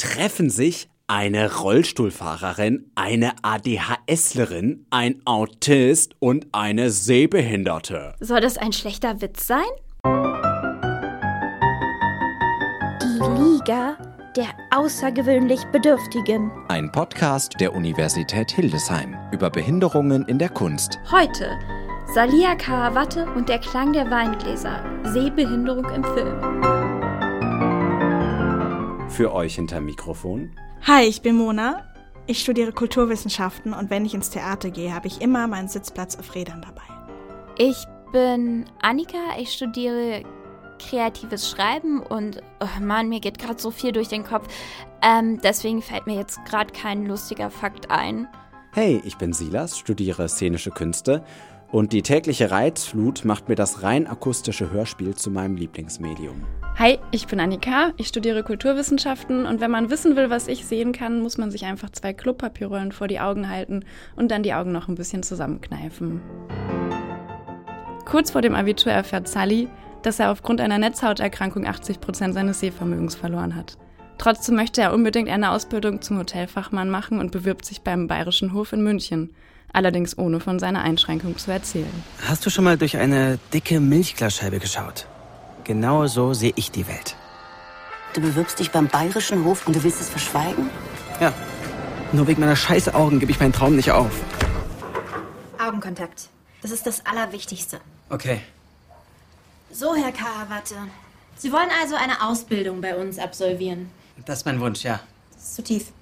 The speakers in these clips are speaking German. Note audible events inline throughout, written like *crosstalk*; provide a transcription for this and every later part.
treffen sich eine Rollstuhlfahrerin, eine ADHSlerin, ein Autist und eine Sehbehinderte. Soll das ein schlechter Witz sein? Die Liga der außergewöhnlich Bedürftigen. Ein Podcast der Universität Hildesheim über Behinderungen in der Kunst. Heute Salia Karawatte und der Klang der Weingläser. Sehbehinderung im Film. Für euch hinter Mikrofon. Hi, ich bin Mona. Ich studiere Kulturwissenschaften und wenn ich ins Theater gehe, habe ich immer meinen Sitzplatz auf Rädern dabei. Ich bin Annika. Ich studiere kreatives Schreiben und oh Mann, mir geht gerade so viel durch den Kopf. Ähm, deswegen fällt mir jetzt gerade kein lustiger Fakt ein. Hey, ich bin Silas, studiere szenische Künste und die tägliche Reizflut macht mir das rein akustische Hörspiel zu meinem Lieblingsmedium. Hi, ich bin Annika, ich studiere Kulturwissenschaften und wenn man wissen will, was ich sehen kann, muss man sich einfach zwei Klopapierrollen vor die Augen halten und dann die Augen noch ein bisschen zusammenkneifen. Kurz vor dem Abitur erfährt Sally, dass er aufgrund einer Netzhauterkrankung 80 Prozent seines Sehvermögens verloren hat. Trotzdem möchte er unbedingt eine Ausbildung zum Hotelfachmann machen und bewirbt sich beim Bayerischen Hof in München allerdings ohne von seiner Einschränkung zu erzählen. Hast du schon mal durch eine dicke Milchglasscheibe geschaut? Genau so sehe ich die Welt. Du bewirbst dich beim Bayerischen Hof und du willst es verschweigen? Ja. Nur wegen meiner scheiß Augen gebe ich meinen Traum nicht auf. Augenkontakt. Das ist das Allerwichtigste. Okay. So, Herr Karawatte. Sie wollen also eine Ausbildung bei uns absolvieren. Das ist mein Wunsch, ja. Das ist zu tief.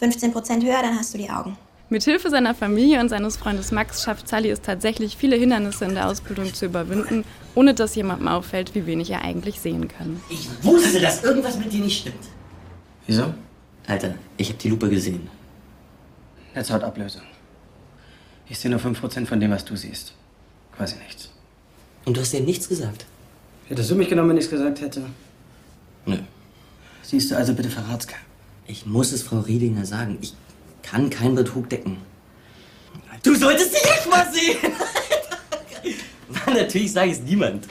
15 Prozent höher, dann hast du die Augen. Mit Hilfe seiner Familie und seines Freundes Max schafft Sally es tatsächlich, viele Hindernisse in der Ausbildung zu überwinden, ohne dass jemandem auffällt, wie wenig er eigentlich sehen kann. Ich wusste, dass irgendwas mit dir nicht stimmt. Wieso? Alter, ich habe die Lupe gesehen. Netzhautablösung. Ich sehe nur 5% von dem, was du siehst. Quasi nichts. Und du hast dir nichts gesagt? Hättest du mich genommen, wenn ich es gesagt hätte? Nö. Siehst du also bitte verrat's keinem. Ich muss es Frau Riedinger sagen. Ich kann keinen Betrug decken. Du solltest dich echt mal sehen! *laughs* Natürlich sage ich es niemand.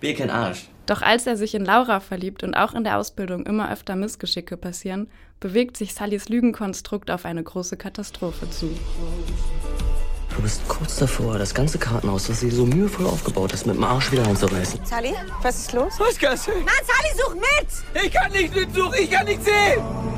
Bin kein Arsch. Doch als er sich in Laura verliebt und auch in der Ausbildung immer öfter Missgeschicke passieren, bewegt sich Sallys Lügenkonstrukt auf eine große Katastrophe zu. Du bist kurz davor, das ganze Kartenhaus, das sie so mühevoll aufgebaut hast, mit dem Arsch wieder einzureißen. Sally, was ist los? Was du? Mann, Sally, such mit! Ich kann nicht mitsuchen, ich kann nicht sehen!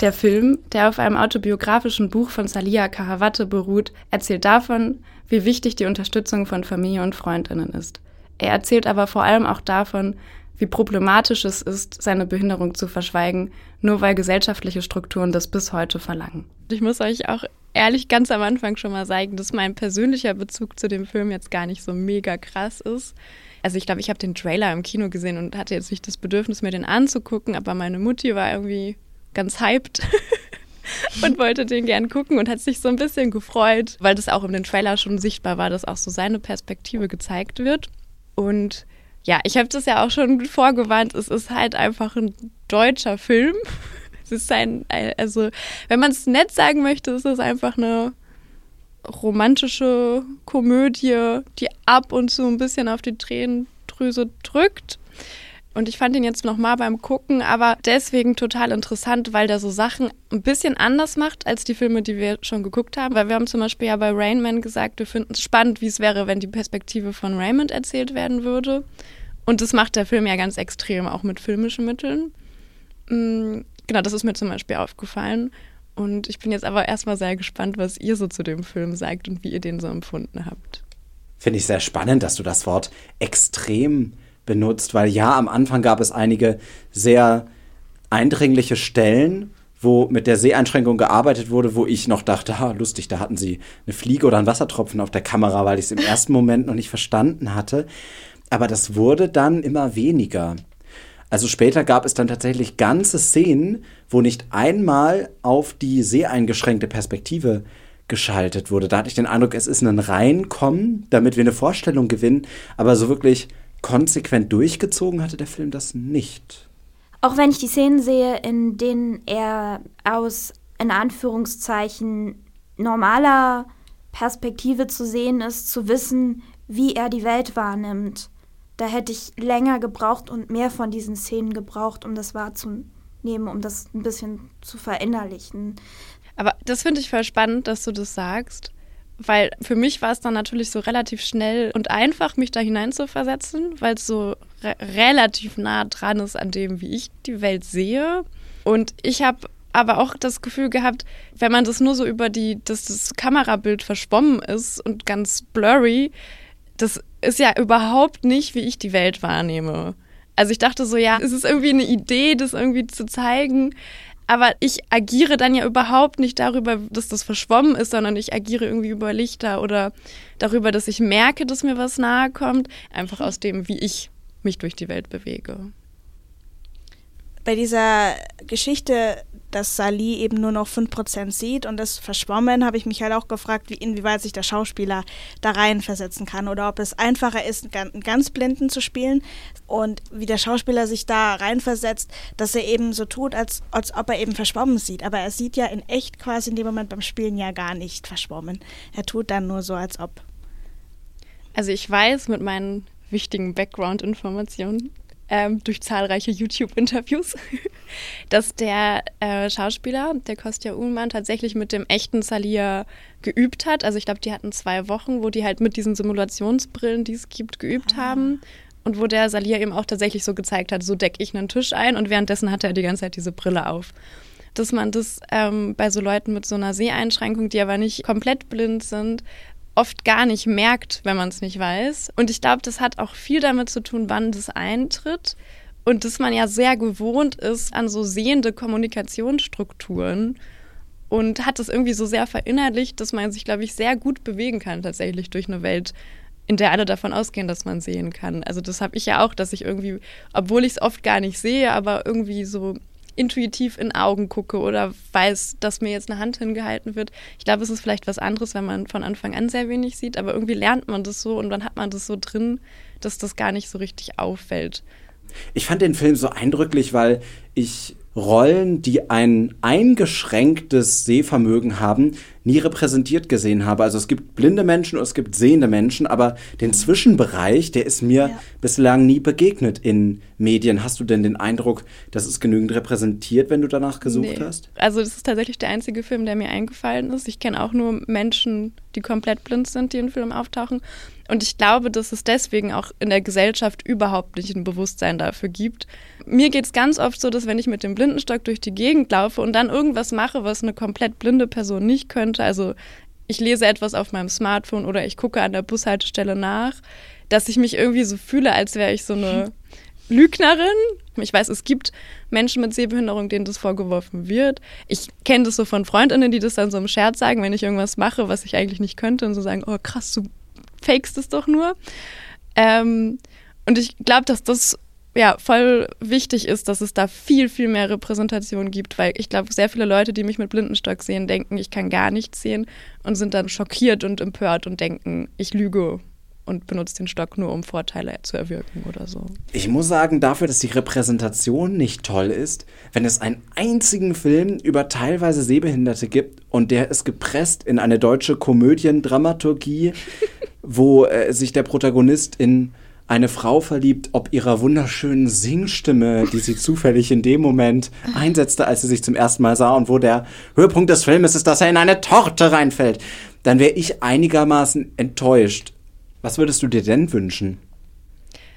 Der Film, der auf einem autobiografischen Buch von Salia Karawatte beruht, erzählt davon, wie wichtig die Unterstützung von Familie und Freundinnen ist. Er erzählt aber vor allem auch davon, wie problematisch es ist, seine Behinderung zu verschweigen, nur weil gesellschaftliche Strukturen das bis heute verlangen. Ich muss euch auch ehrlich ganz am Anfang schon mal sagen, dass mein persönlicher Bezug zu dem Film jetzt gar nicht so mega krass ist. Also ich glaube, ich habe den Trailer im Kino gesehen und hatte jetzt nicht das Bedürfnis, mir den anzugucken, aber meine Mutti war irgendwie ganz hyped *laughs* und wollte den gern gucken und hat sich so ein bisschen gefreut, weil das auch in den Trailer schon sichtbar war, dass auch so seine Perspektive gezeigt wird. Und ja, ich habe das ja auch schon vorgewarnt, es ist halt einfach ein deutscher Film. *laughs* Es ist ein, also wenn man es nett sagen möchte, ist es einfach eine romantische Komödie, die ab und zu ein bisschen auf die Tränendrüse drückt. Und ich fand ihn jetzt nochmal beim Gucken, aber deswegen total interessant, weil der so Sachen ein bisschen anders macht als die Filme, die wir schon geguckt haben. Weil wir haben zum Beispiel ja bei Rain Man gesagt, wir finden es spannend, wie es wäre, wenn die Perspektive von Raymond erzählt werden würde. Und das macht der Film ja ganz extrem, auch mit filmischen Mitteln. Mm, genau, das ist mir zum Beispiel aufgefallen. Und ich bin jetzt aber erstmal sehr gespannt, was ihr so zu dem Film sagt und wie ihr den so empfunden habt. Finde ich sehr spannend, dass du das Wort extrem benutzt, weil ja, am Anfang gab es einige sehr eindringliche Stellen, wo mit der Seheinschränkung gearbeitet wurde, wo ich noch dachte, ha, lustig, da hatten sie eine Fliege oder einen Wassertropfen auf der Kamera, weil ich es im *laughs* ersten Moment noch nicht verstanden hatte. Aber das wurde dann immer weniger. Also später gab es dann tatsächlich ganze Szenen, wo nicht einmal auf die seheingeschränkte Perspektive geschaltet wurde. Da hatte ich den Eindruck, es ist ein Reinkommen, damit wir eine Vorstellung gewinnen, aber so wirklich konsequent durchgezogen hatte der Film das nicht. Auch wenn ich die Szenen sehe, in denen er aus, in Anführungszeichen, normaler Perspektive zu sehen ist, zu wissen, wie er die Welt wahrnimmt, da hätte ich länger gebraucht und mehr von diesen Szenen gebraucht, um das wahrzunehmen, um das ein bisschen zu verinnerlichen. Aber das finde ich voll spannend, dass du das sagst, weil für mich war es dann natürlich so relativ schnell und einfach, mich da hineinzuversetzen, weil es so re relativ nah dran ist an dem, wie ich die Welt sehe. Und ich habe aber auch das Gefühl gehabt, wenn man das nur so über die, dass das Kamerabild verschwommen ist und ganz blurry, das ist ja überhaupt nicht, wie ich die Welt wahrnehme. Also ich dachte so, ja, es ist irgendwie eine Idee, das irgendwie zu zeigen. Aber ich agiere dann ja überhaupt nicht darüber, dass das verschwommen ist, sondern ich agiere irgendwie über Lichter oder darüber, dass ich merke, dass mir was nahe kommt, einfach aus dem, wie ich mich durch die Welt bewege. Bei dieser Geschichte dass Sally eben nur noch 5% sieht und das verschwommen, habe ich mich halt auch gefragt, wie, inwieweit sich der Schauspieler da reinversetzen kann oder ob es einfacher ist, einen ganz Blinden zu spielen und wie der Schauspieler sich da reinversetzt, dass er eben so tut, als, als ob er eben verschwommen sieht. Aber er sieht ja in echt quasi in dem Moment beim Spielen ja gar nicht verschwommen. Er tut dann nur so, als ob. Also ich weiß mit meinen wichtigen Background-Informationen, ähm, durch zahlreiche YouTube-Interviews, *laughs* dass der äh, Schauspieler, der Kostja Uhlmann, tatsächlich mit dem echten Salia geübt hat. Also ich glaube, die hatten zwei Wochen, wo die halt mit diesen Simulationsbrillen, die es gibt, geübt ah. haben. Und wo der Salia eben auch tatsächlich so gezeigt hat, so decke ich einen Tisch ein und währenddessen hatte er die ganze Zeit diese Brille auf. Dass man das ähm, bei so Leuten mit so einer Seheinschränkung, die aber nicht komplett blind sind, oft gar nicht merkt, wenn man es nicht weiß. Und ich glaube, das hat auch viel damit zu tun, wann das eintritt. Und dass man ja sehr gewohnt ist an so sehende Kommunikationsstrukturen und hat das irgendwie so sehr verinnerlicht, dass man sich, glaube ich, sehr gut bewegen kann tatsächlich durch eine Welt, in der alle davon ausgehen, dass man sehen kann. Also das habe ich ja auch, dass ich irgendwie, obwohl ich es oft gar nicht sehe, aber irgendwie so intuitiv in Augen gucke oder weiß, dass mir jetzt eine Hand hingehalten wird. Ich glaube, es ist vielleicht was anderes, wenn man von Anfang an sehr wenig sieht, aber irgendwie lernt man das so und dann hat man das so drin, dass das gar nicht so richtig auffällt. Ich fand den Film so eindrücklich, weil ich Rollen, die ein eingeschränktes Sehvermögen haben, nie repräsentiert gesehen habe. Also es gibt blinde Menschen und es gibt sehende Menschen, aber den Zwischenbereich, der ist mir ja. bislang nie begegnet in Medien. Hast du denn den Eindruck, dass es genügend repräsentiert, wenn du danach gesucht nee. hast? Also das ist tatsächlich der einzige Film, der mir eingefallen ist. Ich kenne auch nur Menschen, die komplett blind sind, die in Film auftauchen. Und ich glaube, dass es deswegen auch in der Gesellschaft überhaupt nicht ein Bewusstsein dafür gibt. Mir geht es ganz oft so, dass wenn ich mit dem Blindenstock durch die Gegend laufe und dann irgendwas mache, was eine komplett blinde Person nicht könnte, also ich lese etwas auf meinem Smartphone oder ich gucke an der Bushaltestelle nach, dass ich mich irgendwie so fühle, als wäre ich so eine Lügnerin. Ich weiß, es gibt Menschen mit Sehbehinderung, denen das vorgeworfen wird. Ich kenne das so von Freundinnen, die das dann so im Scherz sagen, wenn ich irgendwas mache, was ich eigentlich nicht könnte und so sagen, oh krass, du fakest es doch nur. Ähm, und ich glaube, dass das ja voll wichtig ist, dass es da viel, viel mehr Repräsentation gibt, weil ich glaube, sehr viele Leute, die mich mit Blindenstock sehen, denken, ich kann gar nichts sehen und sind dann schockiert und empört und denken, ich lüge und benutze den Stock nur, um Vorteile zu erwirken oder so. Ich muss sagen, dafür, dass die Repräsentation nicht toll ist, wenn es einen einzigen Film über teilweise Sehbehinderte gibt und der ist gepresst in eine deutsche Komödiendramaturgie, *laughs* wo äh, sich der Protagonist in eine Frau verliebt, ob ihrer wunderschönen Singstimme, die sie zufällig in dem Moment einsetzte, als sie sich zum ersten Mal sah und wo der Höhepunkt des Filmes ist, dass er in eine Torte reinfällt, dann wäre ich einigermaßen enttäuscht. Was würdest du dir denn wünschen?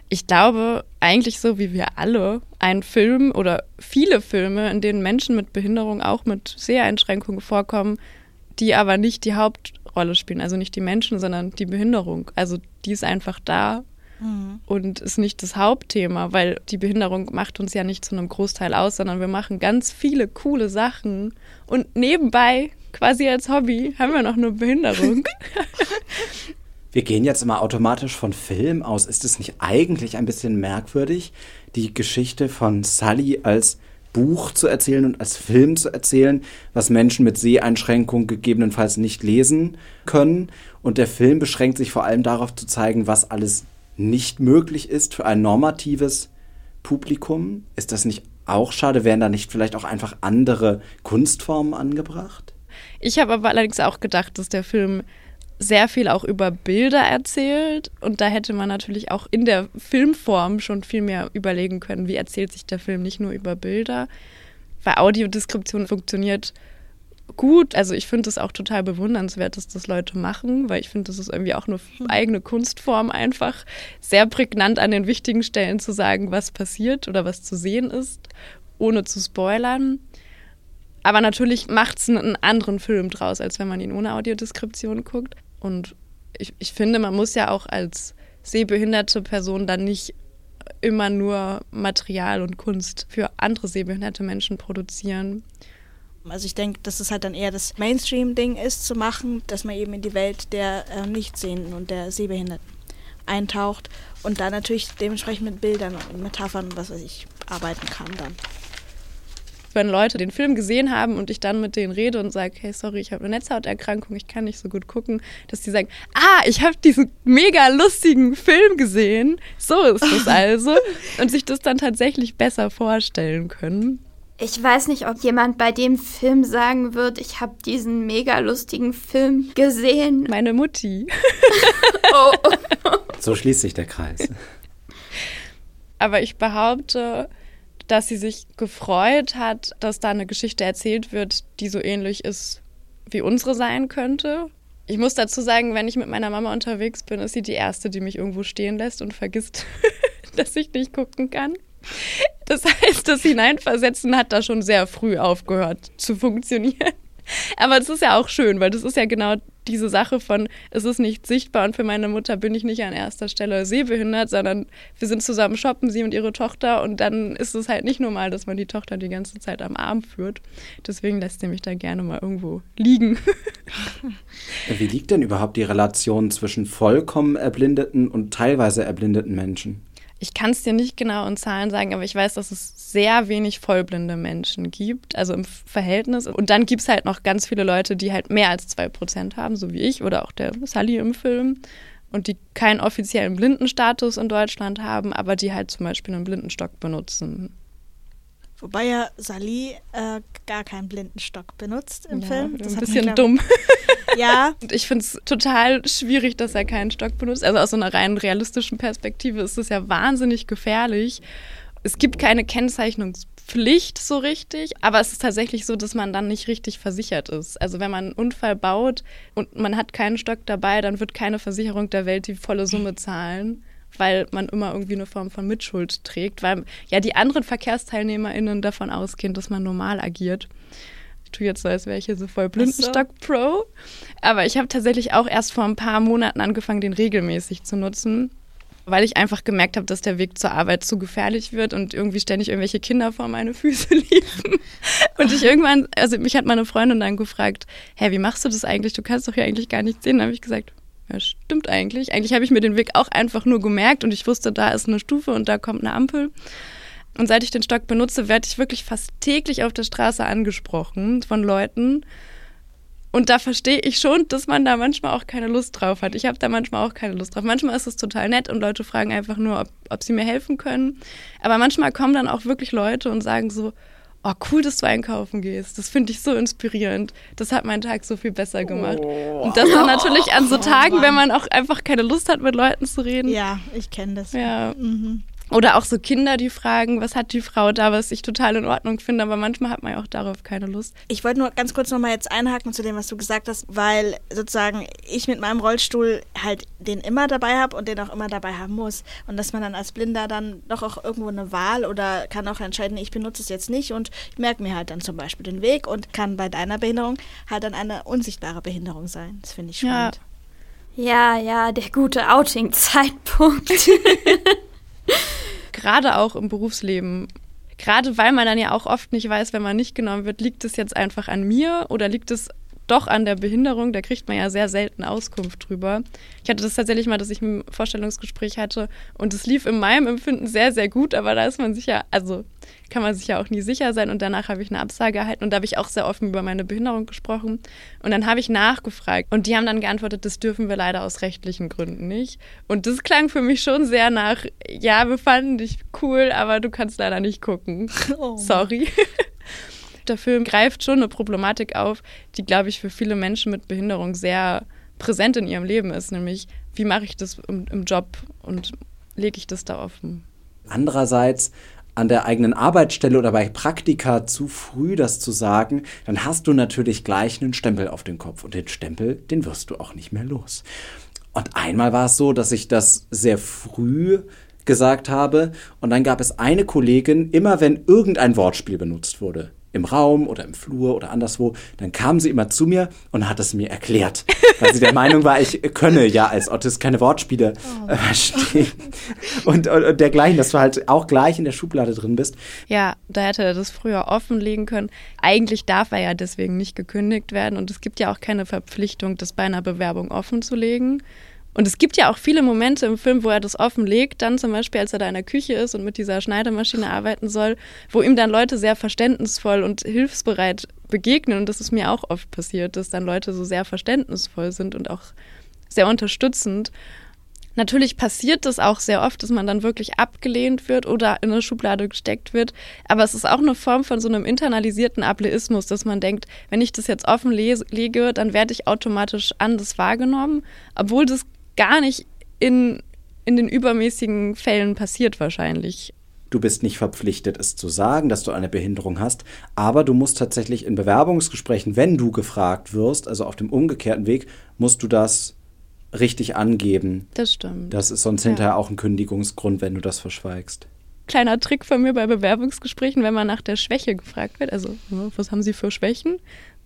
Ich glaube, eigentlich so wie wir alle, ein Film oder viele Filme, in denen Menschen mit Behinderung auch mit Seheinschränkungen vorkommen, die aber nicht die Hauptrolle spielen. Also nicht die Menschen, sondern die Behinderung. Also die ist einfach da mhm. und ist nicht das Hauptthema, weil die Behinderung macht uns ja nicht zu einem Großteil aus, sondern wir machen ganz viele coole Sachen und nebenbei quasi als Hobby haben wir noch eine Behinderung. *laughs* Wir gehen jetzt immer automatisch von Film aus. Ist es nicht eigentlich ein bisschen merkwürdig, die Geschichte von Sully als Buch zu erzählen und als Film zu erzählen, was Menschen mit Seheinschränkung gegebenenfalls nicht lesen können? Und der Film beschränkt sich vor allem darauf zu zeigen, was alles nicht möglich ist für ein normatives Publikum. Ist das nicht auch schade? Wären da nicht vielleicht auch einfach andere Kunstformen angebracht? Ich habe aber allerdings auch gedacht, dass der Film sehr viel auch über Bilder erzählt und da hätte man natürlich auch in der Filmform schon viel mehr überlegen können, wie erzählt sich der Film nicht nur über Bilder, weil Audiodeskription funktioniert gut. Also ich finde es auch total bewundernswert, dass das Leute machen, weil ich finde, das ist irgendwie auch eine eigene Kunstform einfach, sehr prägnant an den wichtigen Stellen zu sagen, was passiert oder was zu sehen ist, ohne zu spoilern. Aber natürlich macht es einen anderen Film draus, als wenn man ihn ohne Audiodeskription guckt. Und ich, ich finde, man muss ja auch als sehbehinderte Person dann nicht immer nur Material und Kunst für andere sehbehinderte Menschen produzieren. Also ich denke, dass es halt dann eher das Mainstream-Ding ist, zu machen, dass man eben in die Welt der äh, Nichtsehenden und der Sehbehinderten eintaucht und da natürlich dementsprechend mit Bildern und Metaphern, was weiß ich, arbeiten kann dann wenn Leute den Film gesehen haben und ich dann mit denen rede und sage, hey, sorry, ich habe eine Netzhauterkrankung, ich kann nicht so gut gucken, dass die sagen, ah, ich habe diesen mega lustigen Film gesehen, so ist es *laughs* also, und sich das dann tatsächlich besser vorstellen können. Ich weiß nicht, ob jemand bei dem Film sagen wird, ich habe diesen mega lustigen Film gesehen. Meine Mutti. *laughs* oh, oh. So schließt sich der Kreis. Aber ich behaupte, dass sie sich gefreut hat, dass da eine Geschichte erzählt wird, die so ähnlich ist, wie unsere sein könnte. Ich muss dazu sagen, wenn ich mit meiner Mama unterwegs bin, ist sie die Erste, die mich irgendwo stehen lässt und vergisst, *laughs* dass ich nicht gucken kann. Das heißt, das Hineinversetzen hat da schon sehr früh aufgehört zu funktionieren. Aber es ist ja auch schön, weil das ist ja genau diese Sache von, es ist nicht sichtbar und für meine Mutter bin ich nicht an erster Stelle sehbehindert, sondern wir sind zusammen shoppen, sie und ihre Tochter und dann ist es halt nicht normal, dass man die Tochter die ganze Zeit am Arm führt. Deswegen lässt sie mich da gerne mal irgendwo liegen. *laughs* Wie liegt denn überhaupt die Relation zwischen vollkommen erblindeten und teilweise erblindeten Menschen? Ich kann es dir nicht genau in Zahlen sagen, aber ich weiß, dass es sehr wenig vollblinde Menschen gibt, also im Verhältnis. Und dann gibt es halt noch ganz viele Leute, die halt mehr als zwei Prozent haben, so wie ich oder auch der Sally im Film. Und die keinen offiziellen Blindenstatus in Deutschland haben, aber die halt zum Beispiel einen Blindenstock benutzen. Wobei ja Sally äh, gar keinen Blindenstock benutzt im ja, Film. Das ist ein bisschen dumm. *laughs* ja. Und ich finde es total schwierig, dass er keinen Stock benutzt. Also aus so einer rein realistischen Perspektive ist es ja wahnsinnig gefährlich. Es gibt keine Kennzeichnungspflicht so richtig, aber es ist tatsächlich so, dass man dann nicht richtig versichert ist. Also wenn man einen Unfall baut und man hat keinen Stock dabei, dann wird keine Versicherung der Welt die volle Summe zahlen weil man immer irgendwie eine Form von Mitschuld trägt, weil ja die anderen VerkehrsteilnehmerInnen davon ausgehen, dass man normal agiert. Ich tue jetzt so, als wäre ich hier so voll Blindenstock-Pro. Aber ich habe tatsächlich auch erst vor ein paar Monaten angefangen, den regelmäßig zu nutzen, weil ich einfach gemerkt habe, dass der Weg zur Arbeit zu gefährlich wird und irgendwie ständig irgendwelche Kinder vor meine Füße *laughs* liefen. Und ich irgendwann, also mich hat meine Freundin dann gefragt, hä, wie machst du das eigentlich? Du kannst doch hier eigentlich gar nichts sehen. Dann habe ich gesagt, ja, stimmt eigentlich. Eigentlich habe ich mir den Weg auch einfach nur gemerkt und ich wusste, da ist eine Stufe und da kommt eine Ampel. Und seit ich den Stock benutze, werde ich wirklich fast täglich auf der Straße angesprochen von Leuten. Und da verstehe ich schon, dass man da manchmal auch keine Lust drauf hat. Ich habe da manchmal auch keine Lust drauf. Manchmal ist es total nett und Leute fragen einfach nur, ob, ob sie mir helfen können. Aber manchmal kommen dann auch wirklich Leute und sagen so, oh cool, dass du einkaufen gehst. Das finde ich so inspirierend. Das hat meinen Tag so viel besser gemacht. Oh. Und das dann natürlich an so oh Tagen, wenn man auch einfach keine Lust hat, mit Leuten zu reden. Ja, ich kenne das. Ja. Mhm. Oder auch so Kinder, die fragen, was hat die Frau da, was ich total in Ordnung finde, aber manchmal hat man ja auch darauf keine Lust. Ich wollte nur ganz kurz nochmal jetzt einhaken zu dem, was du gesagt hast, weil sozusagen ich mit meinem Rollstuhl halt den immer dabei habe und den auch immer dabei haben muss. Und dass man dann als Blinder dann doch auch irgendwo eine Wahl oder kann auch entscheiden, ich benutze es jetzt nicht und ich merke mir halt dann zum Beispiel den Weg und kann bei deiner Behinderung halt dann eine unsichtbare Behinderung sein. Das finde ich spannend. Ja. ja, ja, der gute Outing-Zeitpunkt. *laughs* *laughs* gerade auch im Berufsleben, gerade weil man dann ja auch oft nicht weiß, wenn man nicht genommen wird, liegt es jetzt einfach an mir oder liegt es doch an der Behinderung, da kriegt man ja sehr selten Auskunft drüber. Ich hatte das tatsächlich mal, dass ich ein Vorstellungsgespräch hatte und es lief in meinem Empfinden sehr, sehr gut, aber da ist man sich ja, also kann man sich ja auch nie sicher sein und danach habe ich eine Absage erhalten und da habe ich auch sehr offen über meine Behinderung gesprochen und dann habe ich nachgefragt und die haben dann geantwortet, das dürfen wir leider aus rechtlichen Gründen nicht und das klang für mich schon sehr nach, ja, wir fanden dich cool, aber du kannst leider nicht gucken. *laughs* Oh. Sorry *laughs* der Film greift schon eine Problematik auf, die, glaube ich, für viele Menschen mit Behinderung sehr präsent in ihrem Leben ist, nämlich wie mache ich das im, im Job und lege ich das da offen. Andererseits an der eigenen Arbeitsstelle oder bei Praktika zu früh das zu sagen, dann hast du natürlich gleich einen Stempel auf den Kopf und den Stempel, den wirst du auch nicht mehr los. Und einmal war es so, dass ich das sehr früh gesagt habe und dann gab es eine Kollegin, immer wenn irgendein Wortspiel benutzt wurde, im Raum oder im Flur oder anderswo, dann kam sie immer zu mir und hat es mir erklärt, weil sie der *laughs* Meinung war, ich könne ja als Autist keine Wortspiele oh. verstehen. Und, und, und, dergleichen, dass du halt auch gleich in der Schublade drin bist. Ja, da hätte er das früher offenlegen können. Eigentlich darf er ja deswegen nicht gekündigt werden und es gibt ja auch keine Verpflichtung, das bei einer Bewerbung offen zu legen. Und es gibt ja auch viele Momente im Film, wo er das offenlegt, dann zum Beispiel, als er da in der Küche ist und mit dieser Schneidemaschine arbeiten soll, wo ihm dann Leute sehr verständnisvoll und hilfsbereit begegnen. Und das ist mir auch oft passiert, dass dann Leute so sehr verständnisvoll sind und auch sehr unterstützend. Natürlich passiert das auch sehr oft, dass man dann wirklich abgelehnt wird oder in eine Schublade gesteckt wird. Aber es ist auch eine Form von so einem internalisierten Ableismus, dass man denkt, wenn ich das jetzt offen lege, dann werde ich automatisch anders wahrgenommen, obwohl das gar nicht in, in den übermäßigen Fällen passiert wahrscheinlich. Du bist nicht verpflichtet, es zu sagen, dass du eine Behinderung hast, aber du musst tatsächlich in Bewerbungsgesprächen, wenn du gefragt wirst, also auf dem umgekehrten Weg, musst du das richtig angeben. Das stimmt. Das ist sonst ja. hinterher auch ein Kündigungsgrund, wenn du das verschweigst. Kleiner Trick von mir bei Bewerbungsgesprächen, wenn man nach der Schwäche gefragt wird, also was haben Sie für Schwächen?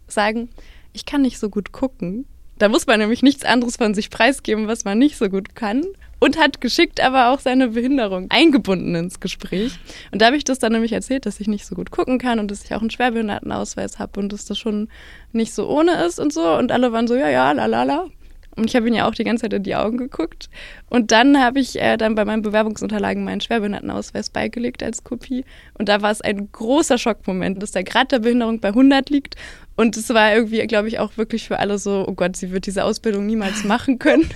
Sagen, ich kann nicht so gut gucken. Da muss man nämlich nichts anderes von sich preisgeben, was man nicht so gut kann. Und hat geschickt aber auch seine Behinderung eingebunden ins Gespräch. Und da habe ich das dann nämlich erzählt, dass ich nicht so gut gucken kann und dass ich auch einen Schwerbehindertenausweis habe und dass das schon nicht so ohne ist und so. Und alle waren so, ja, ja, la, la, la. Und ich habe ihn ja auch die ganze Zeit in die Augen geguckt. Und dann habe ich äh, dann bei meinen Bewerbungsunterlagen meinen Schwerbehindertenausweis beigelegt als Kopie. Und da war es ein großer Schockmoment, dass der Grad der Behinderung bei 100 liegt. Und es war irgendwie, glaube ich, auch wirklich für alle so, oh Gott, sie wird diese Ausbildung niemals machen können.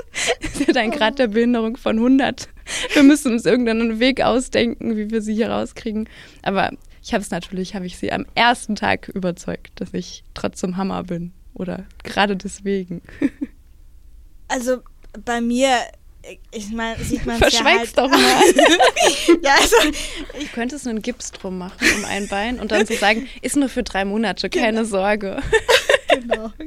*laughs* sie hat einen Grad der Behinderung von 100. Wir müssen uns irgendeinen Weg ausdenken, wie wir sie hier rauskriegen. Aber ich habe es natürlich, habe ich sie am ersten Tag überzeugt, dass ich trotzdem Hammer bin. Oder gerade deswegen. *laughs* Also bei mir, ich meine, sieht man Verschweig's ja halt. doch mal. *laughs* ja, also ich könnte es einen Gips drum machen um ein Bein und dann so sagen, ist nur für drei Monate, keine *laughs* genau. Sorge. genau. *laughs*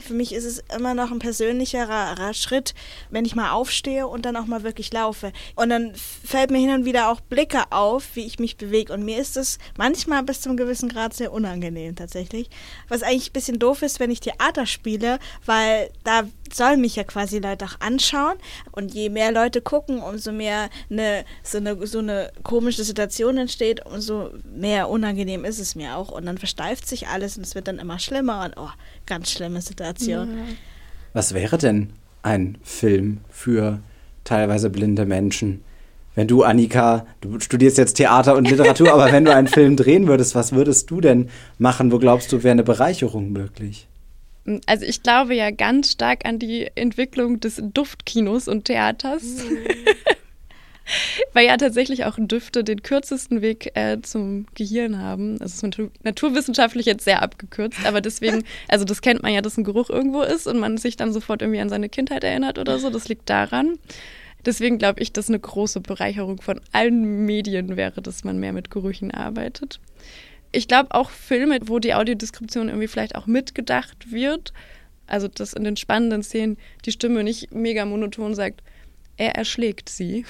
Für mich ist es immer noch ein persönlicherer Schritt, wenn ich mal aufstehe und dann auch mal wirklich laufe. Und dann fällt mir hin und wieder auch Blicke auf, wie ich mich bewege. Und mir ist es manchmal bis zum gewissen Grad sehr unangenehm tatsächlich. Was eigentlich ein bisschen doof ist, wenn ich Theater spiele, weil da sollen mich ja quasi Leute auch anschauen. Und je mehr Leute gucken, umso mehr eine, so, eine, so eine komische Situation entsteht, umso mehr unangenehm ist es mir auch. Und dann versteift sich alles und es wird dann immer schlimmer. Und oh, ganz schlimme Situation. Ja. Was wäre denn ein Film für teilweise blinde Menschen? Wenn du, Annika, du studierst jetzt Theater und Literatur, aber wenn du einen Film drehen würdest, was würdest du denn machen? Wo glaubst du, wäre eine Bereicherung möglich? Also ich glaube ja ganz stark an die Entwicklung des Duftkinos und Theaters. Mhm. *laughs* Weil ja tatsächlich auch Düfte den kürzesten Weg äh, zum Gehirn haben. Das ist naturwissenschaftlich jetzt sehr abgekürzt, aber deswegen, *laughs* also das kennt man ja, dass ein Geruch irgendwo ist und man sich dann sofort irgendwie an seine Kindheit erinnert oder so. Das liegt daran. Deswegen glaube ich, dass eine große Bereicherung von allen Medien wäre, dass man mehr mit Gerüchen arbeitet. Ich glaube auch Filme, wo die Audiodeskription irgendwie vielleicht auch mitgedacht wird. Also, dass in den spannenden Szenen die Stimme nicht mega monoton sagt, er erschlägt sie,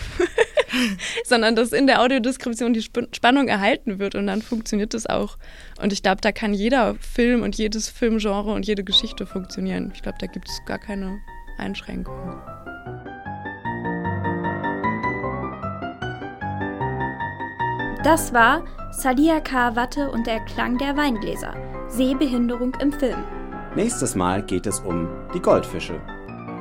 *laughs* sondern dass in der Audiodeskription die Sp Spannung erhalten wird und dann funktioniert das auch. Und ich glaube, da kann jeder Film und jedes Filmgenre und jede Geschichte funktionieren. Ich glaube, da gibt es gar keine Einschränkungen. Das war Sadia Karawatte und der Klang der Weingläser. Sehbehinderung im Film. Nächstes Mal geht es um die Goldfische.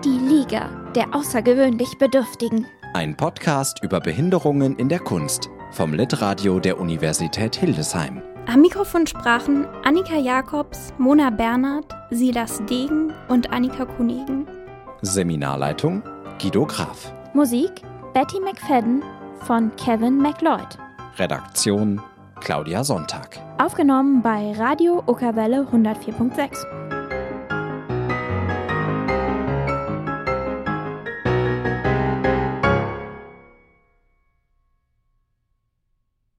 Die Liga der außergewöhnlich Bedürftigen. Ein Podcast über Behinderungen in der Kunst vom Litradio der Universität Hildesheim. Am Mikrofon sprachen Annika Jakobs, Mona Bernhard, Silas Degen und Annika Kunigen. Seminarleitung Guido Graf. Musik Betty McFadden von Kevin McLeod. Redaktion Claudia Sonntag. Aufgenommen bei Radio Okerwelle 104.6.